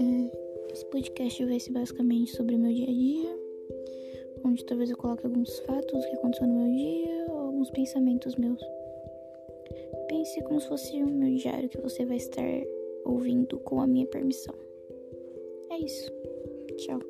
É, esse podcast vai ser basicamente sobre meu dia a dia, onde talvez eu coloque alguns fatos que aconteceu no meu dia ou alguns pensamentos meus. Pense como se fosse o meu diário que você vai estar ouvindo com a minha permissão. É isso. Tchau.